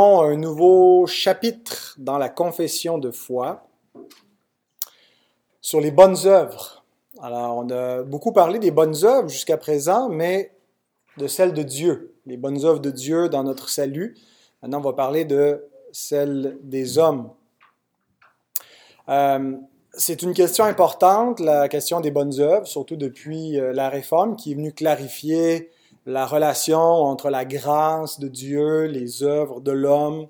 un nouveau chapitre dans la confession de foi sur les bonnes œuvres. Alors, on a beaucoup parlé des bonnes œuvres jusqu'à présent, mais de celles de Dieu, les bonnes œuvres de Dieu dans notre salut. Maintenant, on va parler de celles des hommes. Euh, c'est une question importante, la question des bonnes œuvres, surtout depuis euh, la Réforme, qui est venue clarifier la relation entre la grâce de Dieu, les œuvres de l'homme.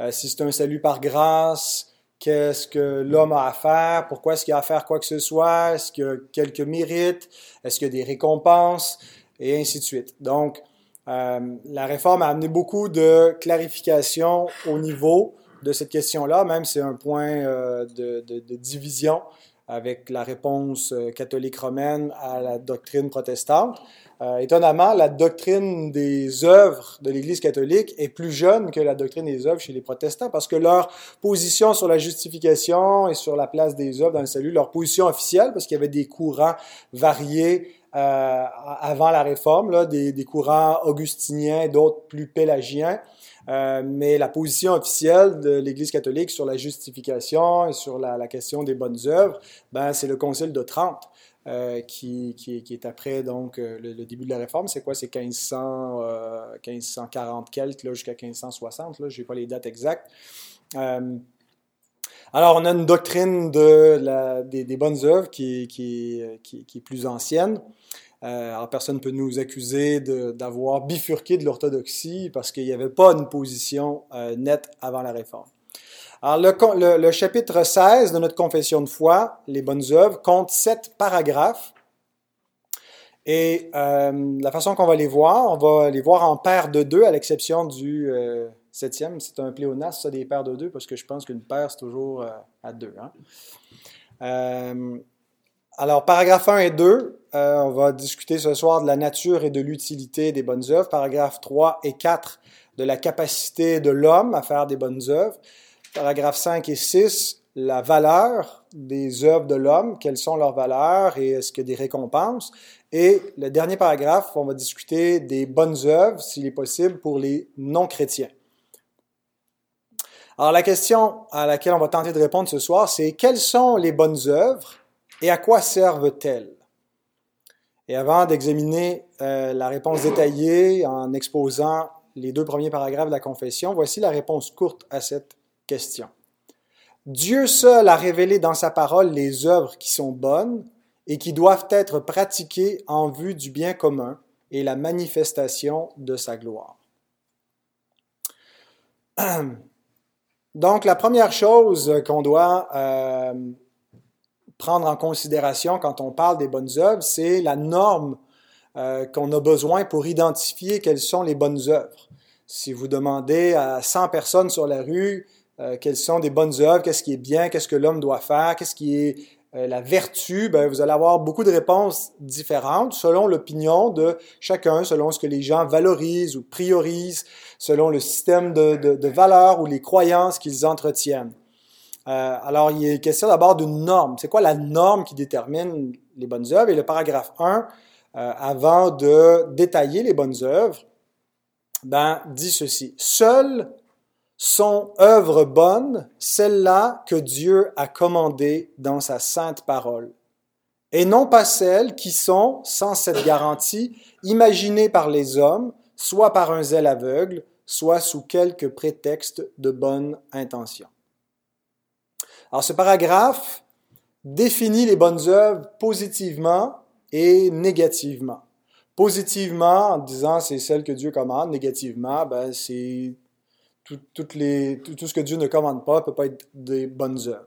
Euh, si c'est un salut par grâce, qu'est-ce que l'homme a à faire? Pourquoi est-ce qu'il a à faire quoi que ce soit? Est-ce qu'il a quelques mérites? Est-ce qu'il y a des récompenses? Et ainsi de suite. Donc, euh, la réforme a amené beaucoup de clarification au niveau de cette question-là, même c'est un point euh, de, division avec la réponse catholique romaine à la doctrine protestante. Euh, étonnamment, la doctrine des œuvres de l'Église catholique est plus jeune que la doctrine des œuvres chez les protestants parce que leur position sur la justification et sur la place des œuvres dans le salut, leur position officielle, parce qu'il y avait des courants variés euh, avant la réforme, là, des, des courants augustiniens, d'autres plus pélagiens, euh, mais la position officielle de l'Église catholique sur la justification et sur la, la question des bonnes œuvres, ben, c'est le Concile de Trente. Euh, qui, est après donc euh, le, début de la réforme. C'est quoi? C'est 1500, 1540 quelques jusqu'à 1560. Là, je n'ai pas les dates exactes. Euh, alors, on a une doctrine de des, bonnes œuvres qui, est plus ancienne. Euh, personne ne peut nous accuser d'avoir bifurqué de l'orthodoxie parce qu'il n'y avait pas une position euh, nette avant la réforme. Alors, le, chapitre 16 de notre confession de foi, les bonnes œuvres, compte sept paragraphes. Et euh, la façon qu'on va les voir, on va les voir en paire de deux, à l'exception du euh, septième. C'est un pléonasme, ça, des paires de deux, parce que je pense qu'une paire, c'est toujours euh, à deux. Hein? Alors, paragraphe 1 et 2, euh, on va discuter ce soir de la nature et de l'utilité des bonnes œuvres. Paragraphe 3 et 4, de la capacité de l'homme à faire des bonnes œuvres. Paragraphe 5 et 6, la valeur des œuvres de l'homme, quelles sont leurs valeurs et est-ce qu'il y a des récompenses? Et le dernier paragraphe, on va discuter des bonnes œuvres, s'il est possible, pour les non-chrétiens. Alors la question à laquelle on va tenter de répondre ce soir, c'est quelles sont les bonnes œuvres et à quoi servent-elles? Et avant d'examiner euh, la réponse détaillée en exposant les deux premiers paragraphes de la confession, voici la réponse courte à cette question. Dieu seul a révélé dans sa parole les œuvres qui sont bonnes et qui doivent être pratiquées en vue du bien commun et la manifestation de sa gloire. Donc, la première chose qu'on doit euh, prendre en considération quand on parle des bonnes œuvres, c'est la norme euh, qu'on a besoin pour identifier quelles sont les bonnes œuvres. Si vous demandez à 100 personnes sur la rue euh, quelles sont des bonnes œuvres, qu'est-ce qui est bien, qu'est-ce que l'homme doit faire, qu'est-ce qui est euh, la vertu, ben, vous allez avoir beaucoup de réponses différentes selon l'opinion de chacun, selon ce que les gens valorisent ou priorisent, selon le système de, de, valeurs ou les croyances qu'ils entretiennent. Euh, alors, il est question d'abord d'une norme. C'est quoi la norme qui détermine les bonnes œuvres? Et le paragraphe 1, euh, avant de détailler les bonnes œuvres, ben, dit ceci. Seules sont œuvres bonnes celles-là que Dieu a commandées dans sa sainte parole, et non pas celles qui sont, sans cette garantie, imaginées par les hommes, soit par un zèle aveugle, soit sous quelque prétexte de bonne intention. Alors ce paragraphe définit les bonnes œuvres positivement et négativement. Positivement, en disant c'est celle que Dieu commande, négativement, ben, c'est tout, ce que Dieu ne commande pas ne peut pas être des bonnes œuvres.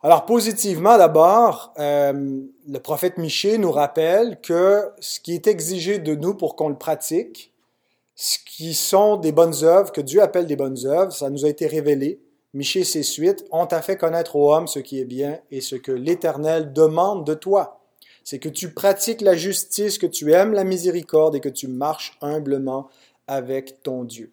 Alors positivement d'abord, euh, le prophète Michée nous rappelle que ce qui est exigé de nous pour qu'on le pratique, ce qui sont des bonnes œuvres, que Dieu appelle des bonnes œuvres, ça nous a été révélé Michée ses suites, on t'a fait connaître aux hommes ce qui est bien et ce que l'Éternel demande de toi. C'est que tu pratiques la justice, que tu aimes la miséricorde et que tu marches humblement avec ton Dieu.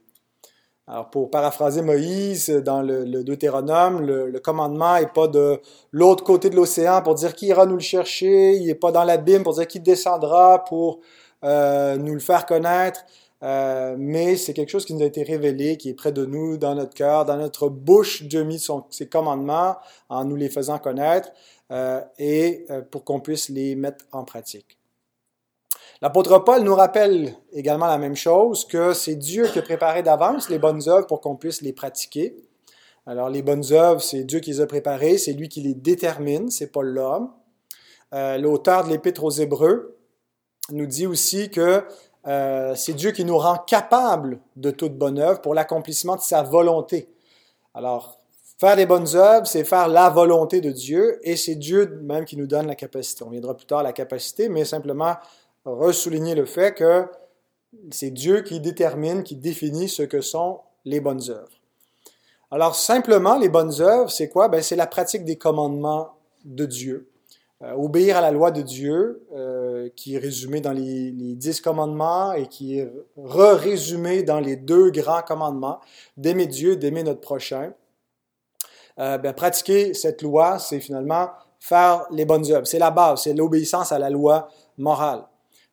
Alors, pour paraphraser Moïse dans le, Deutéronome, le, commandement n'est pas de l'autre côté de l'océan pour dire qui ira nous le chercher, il n'est pas dans l'abîme pour dire qui descendra pour euh, nous le faire connaître. euh, mais c'est quelque chose qui nous a été révélé, qui est près de nous, dans notre cœur, dans notre bouche. Dieu mis son, ses commandements en nous les faisant connaître euh, et euh, pour qu'on puisse les mettre en pratique. L'apôtre Paul nous rappelle également la même chose, que c'est Dieu qui a préparé d'avance les bonnes œuvres pour qu'on puisse les pratiquer. Alors les bonnes œuvres, c'est Dieu qui les a préparées, c'est lui qui les détermine, c'est pas l'homme. Euh, L'auteur de l'Épître aux Hébreux nous dit aussi que euh, c'est Dieu qui nous rend capables de toute bonne œuvre pour l'accomplissement de sa volonté. Alors, faire des bonnes œuvres, c'est faire la volonté de Dieu, et c'est Dieu même qui nous donne la capacité. On viendra plus tard à la capacité, mais simplement ressouligner le fait que c'est Dieu qui détermine, qui définit ce que sont les bonnes œuvres. Alors, simplement, les bonnes œuvres, c'est quoi? Ben, c'est la pratique des commandements de Dieu. Euh, obéir à la loi de Dieu, euh, qui est résumée dans les, dix commandements et qui est re-résumée dans les deux grands commandements, d'aimer Dieu, d'aimer notre prochain. Euh, ben, pratiquer cette loi, c'est finalement faire les bonnes œuvres. C'est la base, c'est l'obéissance à la loi morale.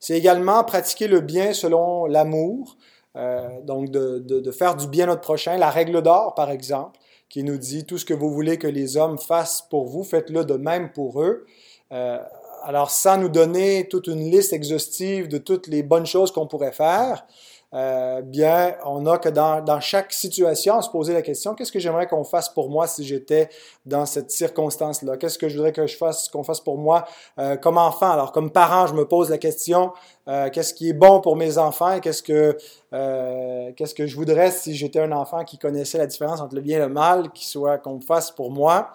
C'est également pratiquer le bien selon l'amour, euh, donc de, faire du bien à notre prochain. La règle d'or, par exemple, qui nous dit tout ce que vous voulez que les hommes fassent pour vous, faites-le de même pour eux. Euh, alors, sans nous donner toute une liste exhaustive de toutes les bonnes choses qu'on pourrait faire, euh, bien, on a que dans, dans, chaque situation, se poser la question, qu'est-ce que j'aimerais qu'on fasse pour moi si j'étais dans cette circonstance-là? Qu'est-ce que je voudrais que je fasse, qu'on fasse pour moi euh, comme enfant? Alors, comme parent, je me pose la question, euh, qu'est-ce qui est bon pour mes enfants? Qu'est-ce que, qu'est-ce que je voudrais si j'étais un enfant qui connaissait la différence entre le bien et le mal, qui soit qu'on fasse pour moi?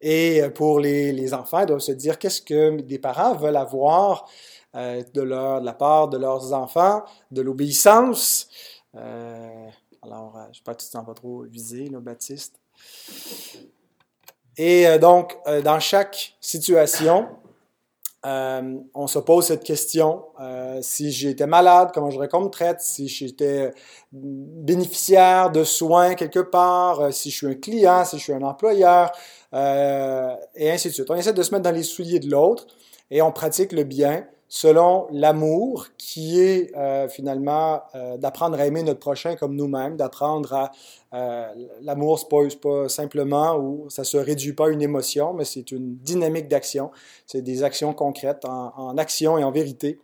Et pour les, les enfants, ils doivent se dire qu'est-ce que des parents veulent avoir euh, de, leur, de la part de leurs enfants, de l'obéissance. Euh, alors, euh, je sais pas que tu ne sens pas trop visé, là, Baptiste. Et donc, dans chaque situation, on se pose cette question. si j'étais malade, comment j'aurais qu'on me traite? Si j'étais bénéficiaire de soins quelque part, si je suis un client, si je suis un employeur, et ainsi de suite. On essaie de se mettre dans les souliers de l'autre et on pratique le bien selon l'amour qui est euh, finalement euh, d'apprendre à aimer notre prochain comme nous-mêmes, d'apprendre à... Euh, l'amour, c'est pas, pas simplement ou ça se réduit pas à une émotion, mais c'est une dynamique d'action. C'est des actions concrètes en, en, action et en vérité.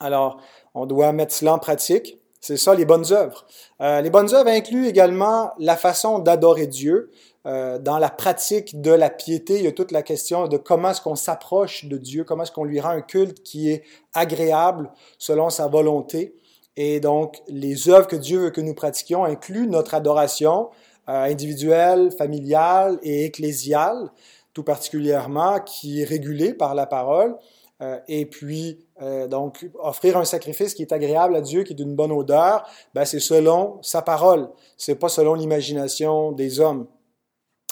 Alors, on doit mettre cela en pratique. C'est ça les bonnes œuvres. les bonnes œuvres incluent également la façon d'adorer Dieu, euh, dans la pratique de la piété, il y a toute la question de comment est-ce qu'on s'approche de Dieu, comment est-ce qu'on lui rend un culte qui est agréable selon sa volonté. Et donc, les œuvres que Dieu veut que nous pratiquions incluent notre adoration euh, individuelle, familiale et ecclésiale, tout particulièrement, qui est régulée par la parole. Euh, et puis, euh, donc, offrir un sacrifice qui est agréable à Dieu, qui est d'une bonne odeur, ben, c'est selon sa parole. C'est pas selon l'imagination des hommes.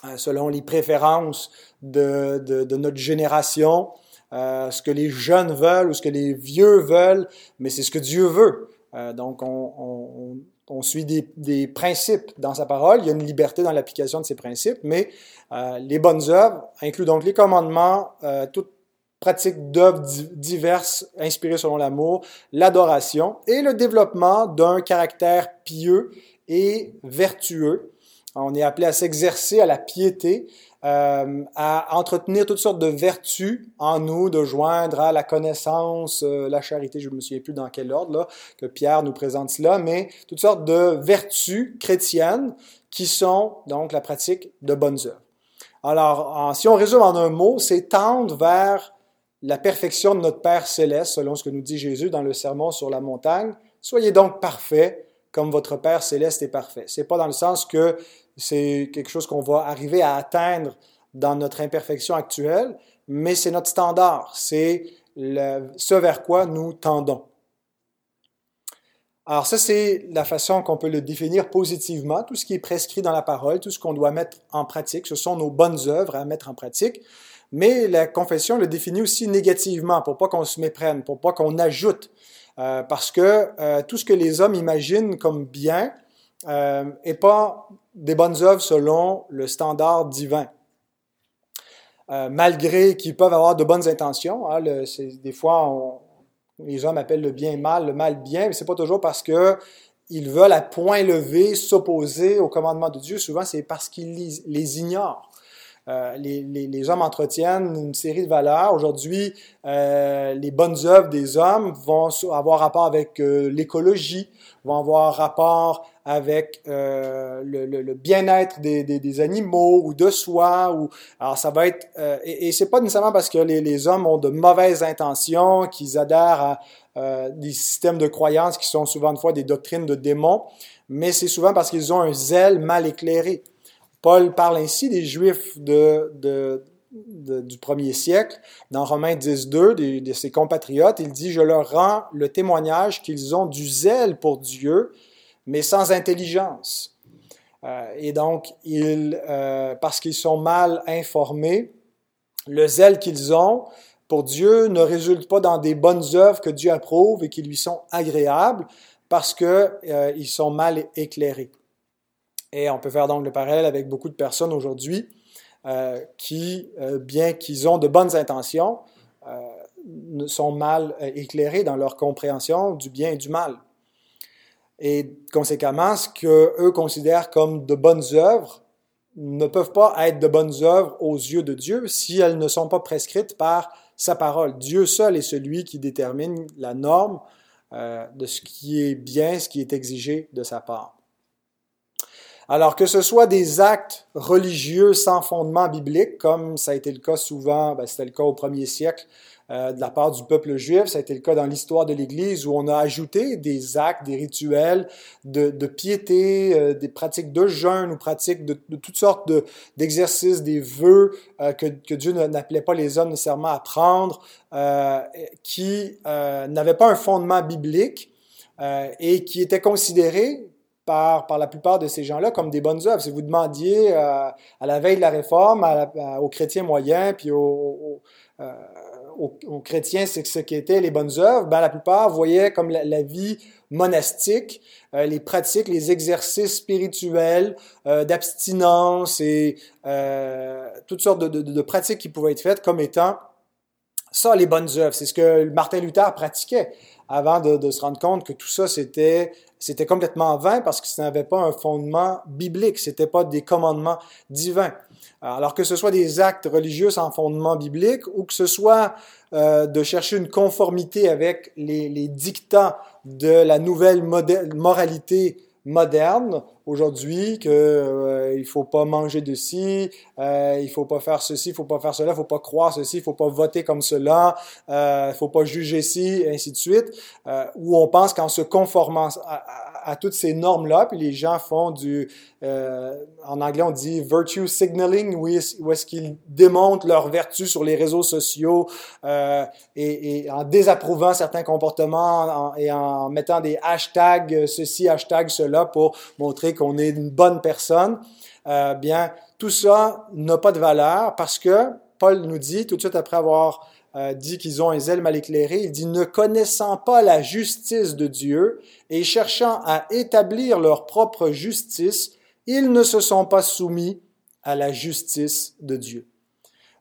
Euh, selon les préférences de, de, de notre génération, euh, ce que les jeunes veulent ou ce que les vieux veulent, mais c'est ce que Dieu veut. Euh, donc, on, on, on suit des, des, principes dans sa parole. Il y a une liberté dans l'application de ces principes, mais euh, les bonnes œuvres incluent donc les commandements, euh, toute pratique d'œuvres diverses inspirées selon l'amour, l'adoration et le développement d'un caractère pieux et vertueux on est appelé à s'exercer à la piété, euh, à entretenir toutes sortes de vertus en nous, de joindre à la connaissance, euh, la charité, je ne me souviens plus dans quel ordre que Pierre nous présente cela, mais toutes sortes de vertus chrétiennes qui sont donc la pratique de bonnes œuvres. Alors, si on résume en un mot, c'est tendre vers la perfection de notre Père céleste, selon ce que nous dit Jésus dans le sermon sur la montagne. Soyez donc parfaits comme votre Père céleste est parfait. C'est pas dans le sens que c'est quelque chose qu'on va arriver à atteindre dans notre imperfection actuelle, mais c'est notre standard, c'est ce vers quoi nous tendons. Alors ça, c'est la façon qu'on peut le définir positivement, tout ce qui est prescrit dans la parole, tout ce qu'on doit mettre en pratique, ce sont nos bonnes œuvres à mettre en pratique. Mais la confession le définit aussi négativement, pour pas qu'on se méprenne, pour pas qu'on ajoute euh, parce que euh, tout ce que les hommes imaginent comme bien euh, est pas des bonnes œuvres selon le standard divin. Euh, malgré qu'ils peuvent avoir de bonnes intentions, hein, des fois les hommes appellent le bien mal, le mal bien, mais c'est pas toujours parce que ils veulent à point levé s'opposer au commandement de Dieu. Souvent, c'est parce qu'ils les ignorent. Euh, les, hommes entretiennent une série de valeurs. Aujourd'hui, euh, les bonnes œuvres des hommes vont avoir rapport avec euh, l'écologie, vont avoir rapport avec le, bien-être des, animaux ou de soi. Alors, ça va être... Et, et c'est pas nécessairement parce que les, hommes ont de mauvaises intentions, qu'ils adhèrent à des systèmes de croyances qui sont souvent fois des doctrines de démons, mais c'est souvent parce qu'ils ont un zèle mal éclairé. Paul parle ainsi des Juifs de, de, du premier siècle. Dans Romains 10, 2, de, de ses compatriotes, il dit, je leur rends le témoignage qu'ils ont du zèle pour Dieu, mais sans intelligence. Euh, et donc, ils, euh, parce qu'ils sont mal informés, le zèle qu'ils ont pour Dieu ne résulte pas dans des bonnes œuvres que Dieu approuve et qui lui sont agréables, parce qu'ils euh, sont mal éclairés. Et on peut faire donc le parallèle avec beaucoup de personnes aujourd'hui euh, qui, euh, bien qu'ils ont de bonnes intentions, euh, sont mal euh, éclairés dans leur compréhension du bien et du mal. Et conséquemment, ce qu'eux considèrent comme de bonnes œuvres ne peuvent pas être de bonnes œuvres aux yeux de Dieu si elles ne sont pas prescrites par sa parole. Dieu seul est celui qui détermine la norme de ce qui est bien, ce qui est exigé de sa part. Alors que ce soit des actes religieux sans fondement biblique, comme ça a été le cas souvent, ben, c'était le cas au premier siècle euh, de la part du peuple juif, ça a été le cas dans l'histoire de l'Église où on a ajouté des actes, des rituels de, de piété, euh, des pratiques de jeûne ou pratiques de, de toutes sortes d'exercices, des vœux euh, que, que, Dieu n'appelait pas les hommes nécessairement à prendre, euh, qui euh, n'avaient pas un fondement biblique et qui étaient considérés par, la plupart de ces gens-là comme des bonnes œuvres. Si vous demandiez euh, à la veille de la réforme aux chrétiens moyens, puis aux, euh, aux, chrétiens c'est ce qu'étaient les bonnes œuvres, ben, la plupart voyaient comme la, vie monastique, euh, les pratiques, les exercices spirituels d'abstinence et toutes sortes de, pratiques qui pouvaient être faites comme étant ça les bonnes œuvres. C'est ce que Martin Luther pratiquait avant de, de se rendre compte que tout ça c'était c'était complètement vain parce que ça n'avait pas un fondement biblique, c'était pas des commandements divins. Alors que ce soit des actes religieux sans fondement biblique ou que ce soit euh, de chercher une conformité avec les, les dictats de la nouvelle moralité moderne aujourd'hui que euh, il faut pas manger de ci, euh, il faut pas faire ceci, il faut pas faire cela, il faut pas croire ceci, il faut pas voter comme cela, euh, il faut pas juger ci, et ainsi de suite, euh, où on pense qu'en se conformant à, à, toutes ces normes-là, puis les gens font du, euh, en anglais on dit virtue signaling, où est-ce qu'ils démontrent leur vertu sur les réseaux sociaux euh, et, et, en désapprouvant certains comportements en, et en mettant des hashtags ceci, hashtag cela pour montrer qu'on est une bonne personne, euh, bien, tout ça n'a pas de valeur parce que Paul nous dit, tout de suite après avoir euh, dit qu'ils ont un zèle mal éclairé, il dit, ne connaissant pas la justice de Dieu et cherchant à établir leur propre justice, ils ne se sont pas soumis à la justice de Dieu.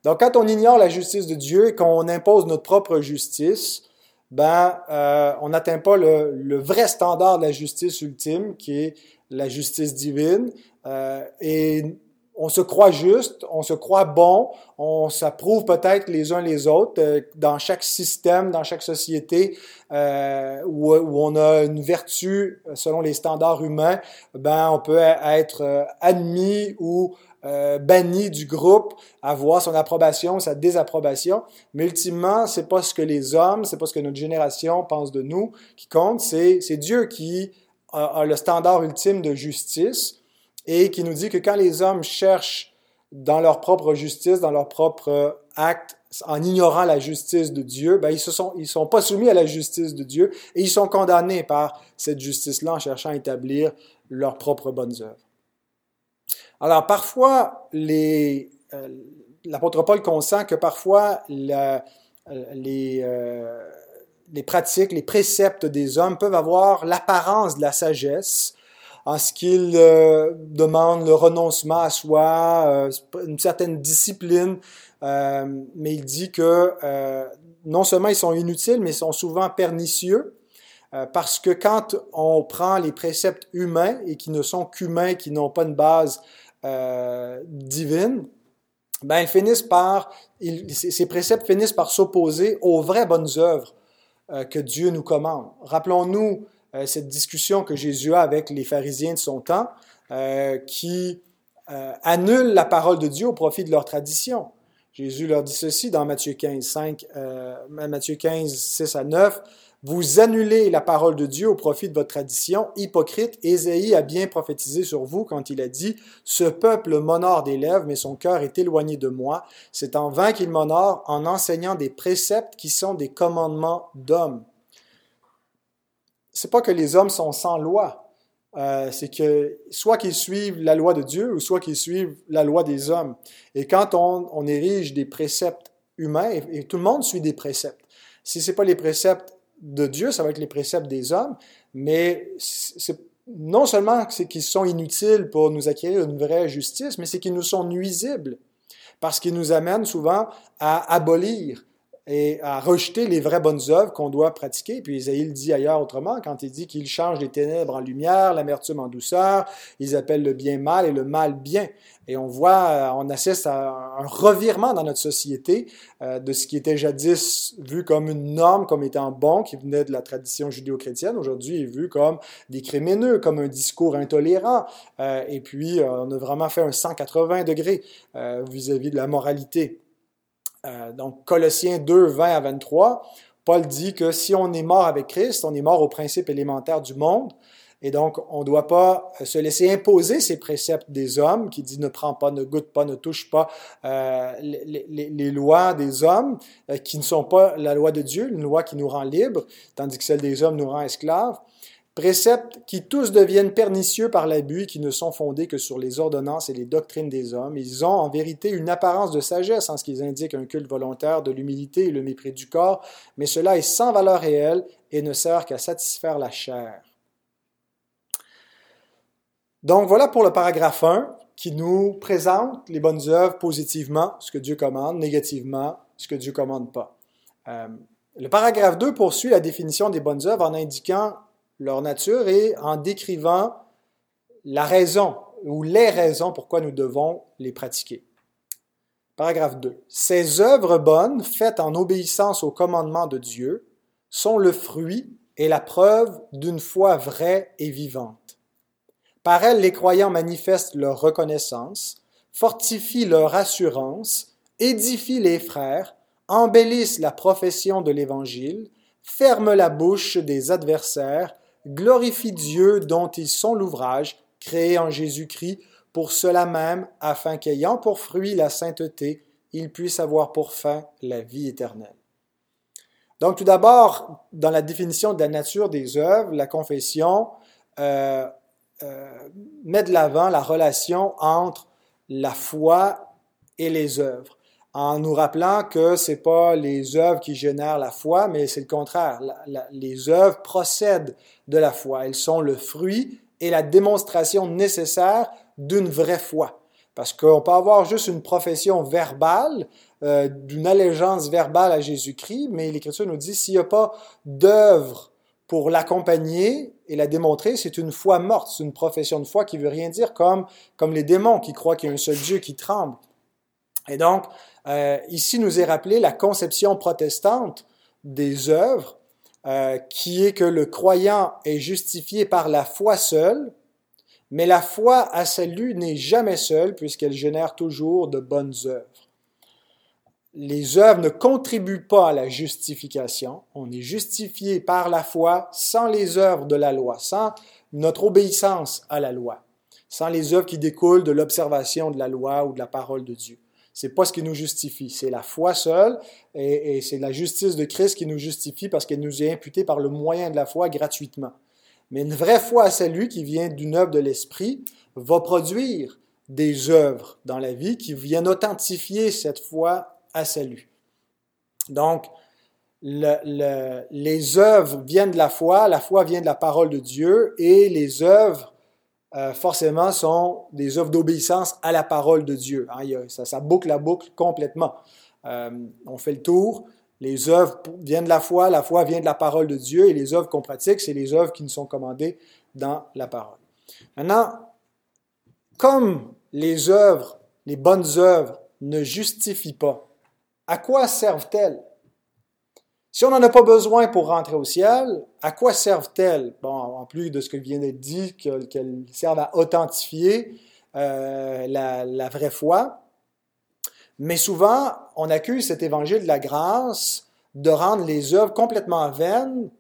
Donc, quand on ignore la justice de Dieu et qu'on impose notre propre justice, ben, euh, on n'atteint pas le, le, vrai standard de la justice ultime, qui est la justice divine. Euh, et on se croit juste, on se croit bon, on s'approuve peut-être les uns les autres euh, dans chaque système, dans chaque société euh, où, on a une vertu selon les standards humains. Ben, on peut être euh, admis ou euh, banni du groupe, avoir son approbation, sa désapprobation. Mais ultimement, c'est pas ce que les hommes, c'est pas ce que notre génération pense de nous qui compte. C'est Dieu qui a le standard ultime de justice et qui nous dit que quand les hommes cherchent dans leur propre justice, dans leur propre acte, en ignorant la justice de Dieu, ben ils se sont sont pas soumis à la justice de Dieu et ils sont condamnés par cette justice-là en cherchant à établir leurs propres bonnes œuvres. Alors parfois, euh, l'apôtre Paul consent que parfois euh, les pratiques, les préceptes des hommes peuvent avoir l'apparence de la sagesse. En ce qu'il euh, demande le renoncement à soi, euh, une certaine discipline, euh, mais il dit que non seulement ils sont inutiles, mais ils sont souvent pernicieux, parce que quand on prend les préceptes humains et qui ne sont qu'humains, qui n'ont pas une base divine, ben ils finissent par, ces préceptes finissent par s'opposer aux vraies bonnes œuvres que Dieu nous commande. Rappelons-nous euh, cette discussion que Jésus a avec les pharisiens de son temps, euh, qui euh, annulent la parole de Dieu au profit de leur tradition. Jésus leur dit ceci dans Matthieu 15, 5, Matthieu 15, 6 à 9. Vous annulez la parole de Dieu au profit de votre tradition. Hypocrite, Ésaïe a bien prophétisé sur vous quand il a dit Ce peuple m'honore des lèvres, mais son cœur est éloigné de moi. C'est en vain qu'il m'honore en enseignant des préceptes qui sont des commandements d'hommes c'est pas que les hommes sont sans loi. Euh, c'est que soit qu'ils suivent la loi de Dieu ou soit qu'ils suivent la loi des hommes. Et quand on, érige des préceptes humains, et, tout le monde suit des préceptes. Si ce n'est pas les préceptes de Dieu, ça va être les préceptes des hommes, mais c'est non seulement qu'ils sont inutiles pour nous acquérir une vraie justice, mais c'est qu'ils nous sont nuisibles parce qu'ils nous amènent souvent à abolir et à rejeter les vraies bonnes œuvres qu'on doit pratiquer. Puis Isaïe le dit ailleurs autrement, quand il dit qu'il change les ténèbres en lumière, l'amertume en douceur, ils appellent le bien mal et le mal bien. Et on voit, euh, on assiste à un revirement dans notre société euh, de ce qui était jadis vu comme une norme, comme étant bon, qui venait de la tradition judéo-chrétienne, aujourd'hui est vu comme des crimineux, comme un discours intolérant. Euh, et puis, on a vraiment fait un 180 degrés vis-à-vis -vis de la moralité. Euh, donc, Colossiens 2, 20 à 23, Paul dit que si on est mort avec Christ, on est mort au principe élémentaire du monde. Et donc, on ne doit pas euh, se laisser imposer ces préceptes des hommes qui disent ne prends pas, ne goûte pas, ne touche pas euh, les, les, lois des hommes qui ne sont pas la loi de Dieu, une loi qui nous rend libres, tandis que celle des hommes nous rend esclaves. Préceptes qui tous deviennent pernicieux par l'abus, qui ne sont fondés que sur les ordonnances et les doctrines des hommes. Ils ont en vérité une apparence de sagesse en ce qu'ils indiquent un culte volontaire de l'humilité et le mépris du corps, mais cela est sans valeur réelle et ne sert qu'à satisfaire la chair. Donc voilà pour le paragraphe 1 qui nous présente les bonnes œuvres positivement, ce que Dieu commande, négativement, ce que Dieu commande pas. Euh, le paragraphe 2 poursuit la définition des bonnes œuvres en indiquant leur nature et en décrivant la raison ou les raisons pourquoi nous devons les pratiquer. Paragraphe 2. Ces œuvres bonnes, faites en obéissance au commandement de Dieu, sont le fruit et la preuve d'une foi vraie et vivante. Par elles, les croyants manifestent leur reconnaissance, fortifient leur assurance, édifient les frères, embellissent la profession de l'Évangile, ferment la bouche des adversaires glorifie Dieu dont ils sont l'ouvrage, créé en Jésus-Christ, pour cela même, afin qu'ayant pour fruit la sainteté, ils puissent avoir pour fin la vie éternelle. Donc tout d'abord, dans la définition de la nature des œuvres, la confession euh, euh, met de l'avant la relation entre la foi et les œuvres en nous rappelant que c'est pas les œuvres qui génèrent la foi, mais c'est le contraire. les œuvres procèdent de la foi. Elles sont le fruit et la démonstration nécessaire d'une vraie foi. Parce qu'on peut avoir juste une profession verbale, euh, d'une allégeance verbale à Jésus-Christ, mais l'Écriture nous dit s'il n'y a pas d'œuvre pour l'accompagner et la démontrer, c'est une foi morte, c'est une profession de foi qui veut rien dire comme, comme les démons qui croient qu'il y a un seul Dieu qui tremble. Et donc, euh, ici nous est rappelé la conception protestante des œuvres, euh, qui est que le croyant est justifié par la foi seule, mais la foi à salut n'est jamais seule puisqu'elle génère toujours de bonnes œuvres. Les œuvres ne contribuent pas à la justification. On est justifié par la foi sans les œuvres de la loi, sans notre obéissance à la loi, sans les œuvres qui découlent de l'observation de la loi ou de la parole de Dieu. C'est pas ce qui nous justifie. C'est la foi seule et, c'est la justice de Christ qui nous justifie parce qu'elle nous est imputée par le moyen de la foi gratuitement. Mais une vraie foi à salut qui vient d'une œuvre de l'Esprit va produire des œuvres dans la vie qui viennent authentifier cette foi à salut. Donc, les œuvres viennent de la foi, la foi vient de la parole de Dieu et les œuvres euh, forcément, sont des œuvres d'obéissance à la parole de Dieu. Hein. ça, boucle la boucle complètement. Euh, on fait le tour. Les œuvres viennent de la foi, la foi vient de la parole de Dieu, et les œuvres qu'on pratique, c'est les œuvres qui nous sont commandées dans la parole. Maintenant, comme les œuvres, les bonnes œuvres, ne justifient pas, à quoi servent-elles? Si on n'en a pas besoin pour rentrer au ciel, à quoi servent-elles? Bon, en plus de ce que vient d'être dit, qu'elles servent à authentifier euh, la, vraie foi. Mais souvent, on accuse cet évangile de la grâce de rendre les œuvres complètement vaines,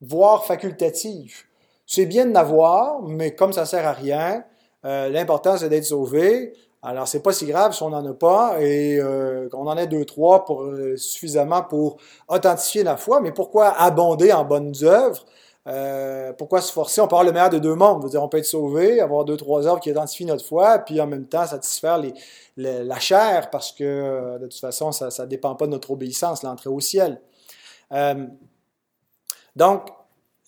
voire facultatives. C'est bien de n'avoir, mais comme ça sert à rien, euh, l'important c'est d'être sauvé. Alors, c'est pas si grave si on n'en a pas et euh, qu'on en ait deux, trois euh, suffisamment pour authentifier la foi. Mais pourquoi abonder en bonnes œuvres? Euh, pourquoi se forcer? On avoir le meilleur de deux mondes. -dire, on peut être sauvé, avoir deux, trois œuvres qui identifient notre foi, puis en même temps satisfaire la chair, parce que de toute façon, ça ne dépend pas de notre obéissance, l'entrée au ciel. donc,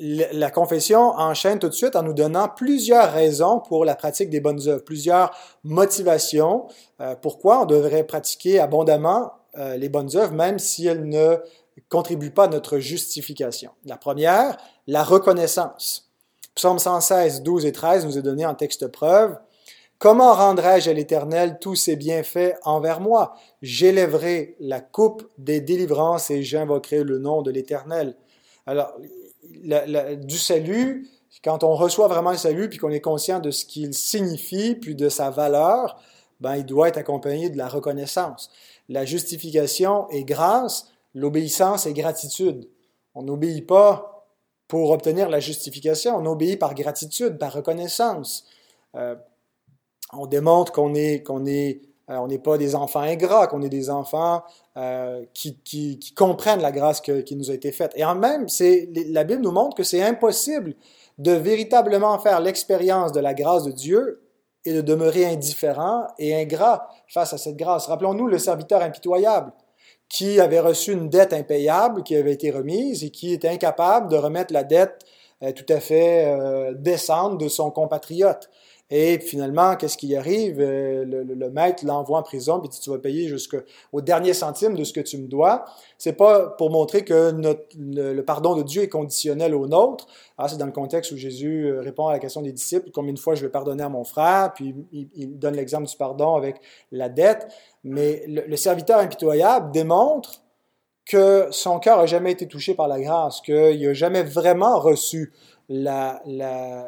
la confession enchaîne tout de suite en nous donnant plusieurs raisons pour la pratique des bonnes œuvres, plusieurs motivations euh, pourquoi on devrait pratiquer abondamment euh, les bonnes œuvres, même si elles ne contribuent pas à notre justification. La première, la reconnaissance. Psaume 116, 12 et 13 nous est donné en texte preuve. Comment rendrai-je à l'Éternel tous ses bienfaits envers moi? J'élèverai la coupe des délivrances et j'invoquerai le nom de l'Éternel. Alors, du salut, quand on reçoit vraiment le salut, puis qu'on est conscient de ce qu'il signifie, puis de sa valeur, ben, il doit être accompagné de la reconnaissance. La justification est grâce, l'obéissance est gratitude. On n'obéit pas pour obtenir la justification, on obéit par gratitude, par reconnaissance. Euh, on démontre qu'on est, qu'on est on n'est pas des enfants ingrats, qu'on est des enfants euh, qui, comprennent la grâce qui nous a été faite. Et en même, la Bible nous montre que c'est impossible de véritablement faire l'expérience de la grâce de Dieu et de demeurer indifférent et ingrat face à cette grâce. Rappelons-nous le serviteur impitoyable qui avait reçu une dette impayable qui avait été remise et qui était incapable de remettre la dette euh, tout à fait décente de son compatriote. Et finalement, qu'est-ce qui arrive? Euh, le, maître l'envoie en prison, puis dit, tu vas payer jusqu'au dernier centime de ce que tu me dois. C'est pas pour montrer que le, pardon de Dieu est conditionnel au nôtre. Ah, c'est dans le contexte où Jésus euh, répond à la question des disciples, combien de fois je vais pardonner à mon frère, puis il, donne l'exemple du pardon avec la dette. Mais le, serviteur impitoyable démontre que son cœur n'a jamais été touché par la grâce, qu'il n'a jamais vraiment reçu le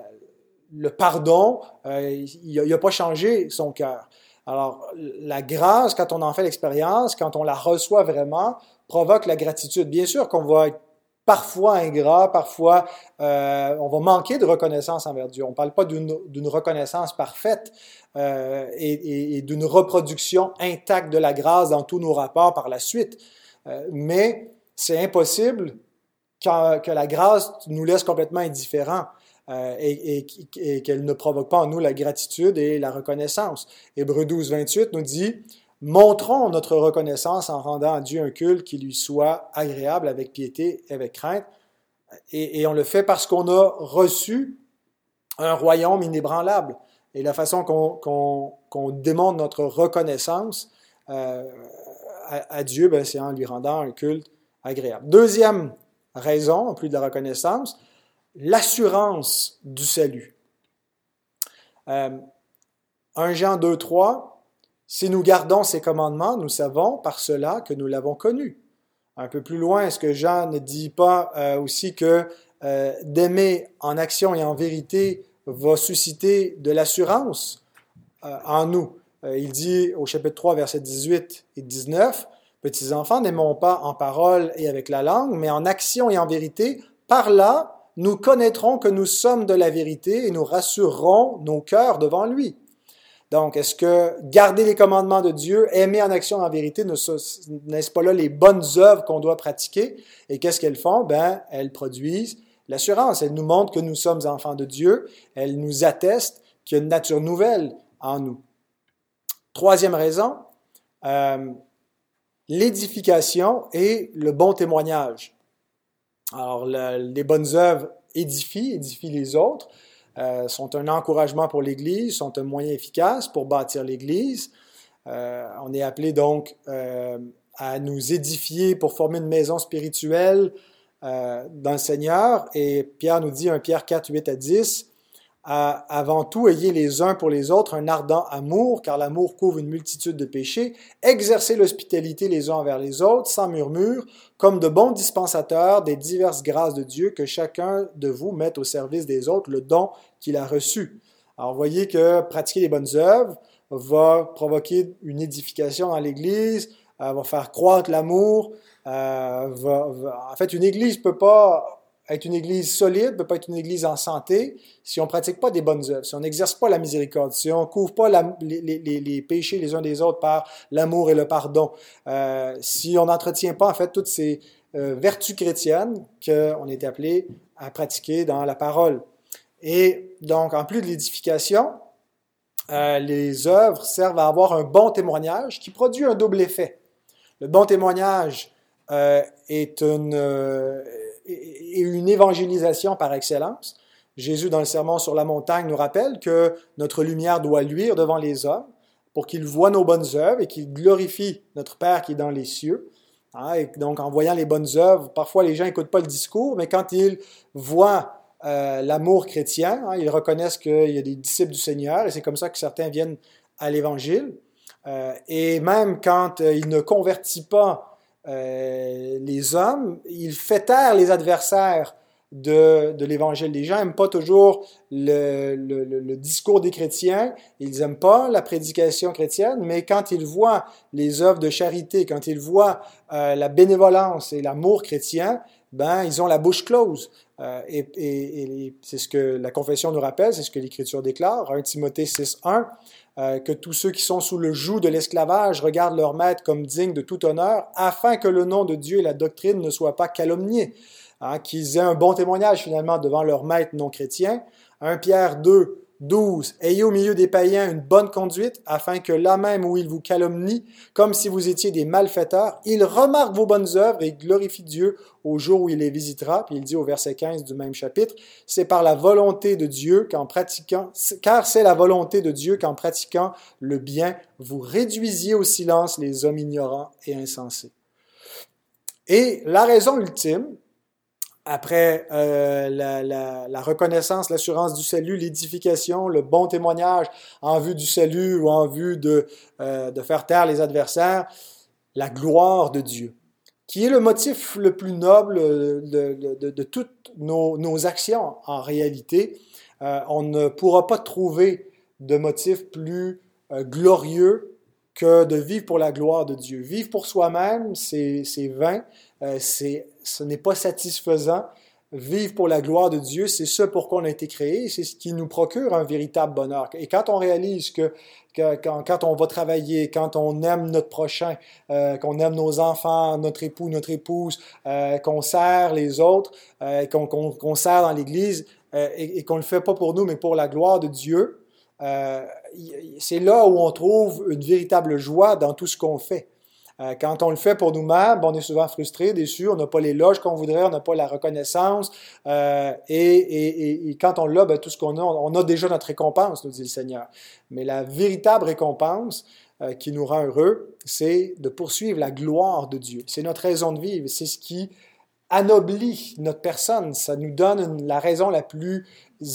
pardon, euh, il n'a pas changé son cœur. Alors, la grâce, quand on en fait l'expérience, quand on la reçoit vraiment, provoque la gratitude. Bien sûr qu'on va être parfois ingrat, parfois euh, on va manquer de reconnaissance envers Dieu. On ne parle pas d'une reconnaissance parfaite euh, et d'une reproduction intacte de la grâce dans tous nos rapports par la suite. Mais c'est impossible que la grâce nous laisse complètement indifférents. Euh, et, qu'elle ne provoque pas en nous la gratitude et la reconnaissance. Hébreu 12, 28 nous dit, Montrons notre reconnaissance en rendant à Dieu un culte qui lui soit agréable avec piété et avec crainte. Et, on le fait parce qu'on a reçu un royaume inébranlable. Et la façon qu'on démontre notre reconnaissance euh, à, Dieu, ben, c'est en lui rendant un culte agréable. Deuxième raison, en plus de la reconnaissance, l'assurance du salut. Euh, 1 Jean 2, 3, si nous gardons ses commandements, nous savons par cela que nous l'avons connu. Un peu plus loin, est-ce que Jean ne dit pas euh, aussi que euh, d'aimer en action et en vérité va susciter de l'assurance euh, en nous? Il dit au chapitre 3, versets 18 et 19, Petits enfants, n'aimons pas en parole et avec la langue, mais en action et en vérité, par là, nous connaîtrons que nous sommes de la vérité et nous rassurerons nos cœurs devant lui. Donc, est-ce que garder les commandements de Dieu, aimer en action en vérité, n'est-ce pas là les bonnes œuvres qu'on doit pratiquer? Et qu'est-ce qu'elles font? Ben, elles produisent l'assurance. Elles nous montrent que nous sommes enfants de Dieu. Elles nous attestent qu'il y a une nature nouvelle en nous. Troisième raison, euh, l'édification et le bon témoignage. Alors, les bonnes œuvres édifient, édifient les autres. euh, sont un encouragement pour l'Église, sont un moyen efficace pour bâtir l'Église. Euh, on est appelé donc à nous édifier pour former une maison spirituelle dans le Seigneur. Et Pierre nous dit, 1 Pierre 4, 8 à 10, avant tout, ayez les uns pour les autres un ardent amour, car l'amour couvre une multitude de péchés. Exercez l'hospitalité les uns envers les autres, sans murmure, comme de bons dispensateurs des diverses grâces de Dieu, que chacun de vous mette au service des autres le don qu'il a reçu. Alors, voyez que pratiquer les bonnes œuvres va provoquer une édification dans l'Église, euh, va faire croître l'amour. Euh, en fait, une Église peut pas être une Église solide, ne peut pas être une Église en santé si on ne pratique pas des bonnes œuvres, si on n'exerce pas la miséricorde, si on ne couvre pas les, péchés les uns des autres par l'amour et le pardon, euh, si on n'entretient pas en fait toutes ces euh, vertus chrétiennes qu'on est appelé à pratiquer dans la parole. Et donc, en plus de l'édification, euh, les œuvres servent à avoir un bon témoignage qui produit un double effet. Le bon témoignage est une et une évangélisation par excellence. Jésus, dans le Sermon sur la montagne, nous rappelle que notre lumière doit luire devant les hommes pour qu'ils voient nos bonnes œuvres et qu'ils glorifient notre Père qui est dans les cieux. Hein, et donc, en voyant les bonnes œuvres, parfois les gens n'écoutent pas le discours, mais quand ils voient euh, l'amour chrétien, hein, ils reconnaissent qu'il y a des disciples du Seigneur, et c'est comme ça que certains viennent à l'Évangile. Euh, et même quand euh, ils ne convertissent pas euh, les hommes, il fait taire les adversaires de, l'Évangile. Les gens n'aiment pas toujours le, discours des chrétiens, ils n'aiment pas la prédication chrétienne, mais quand ils voient les œuvres de charité, quand ils voient euh, la bénévolence et l'amour chrétien, ben ils ont la bouche close. Euh, et, et, et c'est ce que la confession nous rappelle, c'est ce que l'Écriture déclare, 1 Timothée 6.1. Euh, que tous ceux qui sont sous le joug de l'esclavage regardent leur maître comme digne de tout honneur, afin que le nom de Dieu et la doctrine ne soient pas calomniés, hein, qu'ils aient un bon témoignage finalement devant leur maître non chrétien. 1 Pierre 2, 12. Ayez au milieu des païens une bonne conduite, afin que là même où ils vous calomnient, comme si vous étiez des malfaiteurs, ils remarquent vos bonnes œuvres et glorifient Dieu au jour où il les visitera. Puis il dit au verset 15 du même chapitre, c'est par la volonté de Dieu qu'en pratiquant, car c'est la volonté de Dieu qu'en pratiquant le bien, vous réduisiez au silence les hommes ignorants et insensés. Et la raison ultime, après euh, la, reconnaissance, l'assurance du salut, l'édification, le bon témoignage en vue du salut ou en vue de, euh, faire taire les adversaires, la gloire de Dieu, qui est le motif le plus noble de, de, toutes nos, actions en réalité. Euh, on ne pourra pas trouver de motif plus glorieux que de vivre pour la gloire de Dieu. Vivre pour soi-même, c'est vain, euh, ce n'est pas satisfaisant. Vivre pour la gloire de Dieu, c'est ce pour quoi on a été créé, c'est ce qui nous procure un véritable bonheur. Et quand on réalise que, quand, on va travailler, quand on aime notre prochain, euh, qu'on aime nos enfants, notre époux, notre épouse, euh, qu'on sert les autres, qu'on sert dans l'Église, et, et qu'on ne le fait pas pour nous, mais pour la gloire de Dieu, c'est là où on trouve une véritable joie dans tout ce qu'on fait. Euh, quand on le fait pour nous-mêmes, on est souvent frustré, déçu, on n'a pas les loges qu'on voudrait, on n'a pas la reconnaissance. Euh, et, quand on l'a, ben, tout ce qu'on a, on a déjà notre récompense, nous dit le Seigneur. Mais la véritable récompense qui nous rend heureux, c'est de poursuivre la gloire de Dieu. C'est notre raison de vivre, c'est ce qui anoblit notre personne, ça nous donne la raison la plus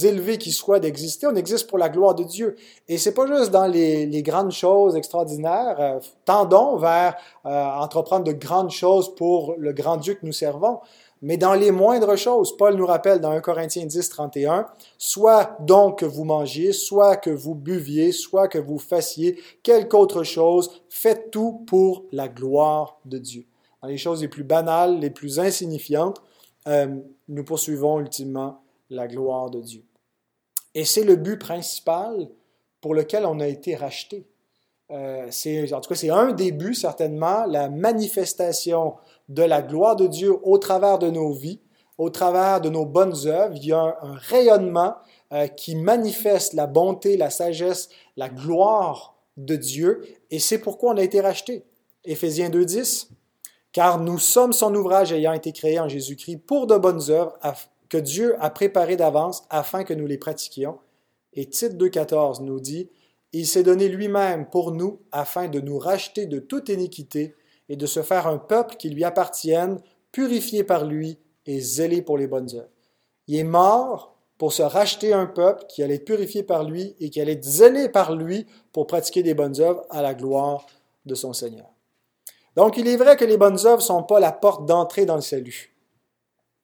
élevée qui soit d'exister. On existe pour la gloire de Dieu. Et c'est pas juste dans les, grandes choses extraordinaires. Euh, tendons vers euh, entreprendre de grandes choses pour le grand Dieu que nous servons. Mais dans les moindres choses, Paul nous rappelle dans 1 Corinthiens 10, 31, soit donc que vous mangiez, soit que vous buviez, soit que vous fassiez quelque autre chose, faites tout pour la gloire de Dieu les choses les plus banales, les plus insignifiantes, euh, nous poursuivons ultimement la gloire de Dieu. Et c'est le but principal pour lequel on a été racheté. Euh, en tout cas, c'est un des buts, certainement, la manifestation de la gloire de Dieu au travers de nos vies, au travers de nos bonnes œuvres. Il y a un, rayonnement euh, qui manifeste la bonté, la sagesse, la gloire de Dieu, et c'est pourquoi on a été racheté. Éphésiens 2.10, car nous sommes son ouvrage ayant été créé en Jésus-Christ pour de bonnes œuvres que Dieu a préparées d'avance afin que nous les pratiquions. Et Tite 2.14 nous dit, Il s'est donné lui-même pour nous afin de nous racheter de toute iniquité et de se faire un peuple qui lui appartienne, purifié par lui et zélé pour les bonnes œuvres. Il est mort pour se racheter un peuple qui allait être purifié par lui et qui allait être zélé par lui pour pratiquer des bonnes œuvres à la gloire de son Seigneur. Donc il est vrai que les bonnes œuvres ne sont pas la porte d'entrée dans le salut.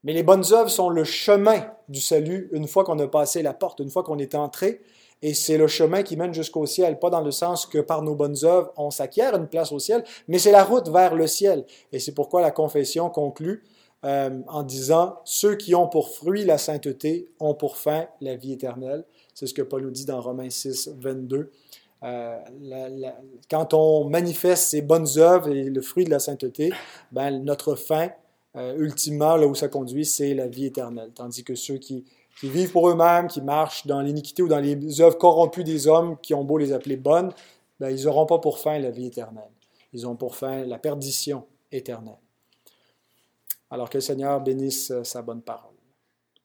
Mais les bonnes œuvres sont le chemin du salut une fois qu'on a passé la porte, une fois qu'on est entré. Et c'est le chemin qui mène jusqu'au ciel, pas dans le sens que par nos bonnes œuvres, on s'acquiert une place au ciel, mais c'est la route vers le ciel. Et c'est pourquoi la confession conclut euh, en disant, ceux qui ont pour fruit la sainteté ont pour fin la vie éternelle. C'est ce que Paul nous dit dans Romains 6, 22. Euh, quand on manifeste ces bonnes œuvres et le fruit de la sainteté, ben, notre fin, euh, ultimement, là où ça conduit, c'est la vie éternelle. Tandis que ceux qui, qui vivent pour eux-mêmes, qui marchent dans l'iniquité ou dans les œuvres corrompues des hommes, qui ont beau les appeler bonnes, ben, ils n'auront pas pour fin la vie éternelle. Ils ont pour fin la perdition éternelle. Alors que le Seigneur bénisse sa bonne parole.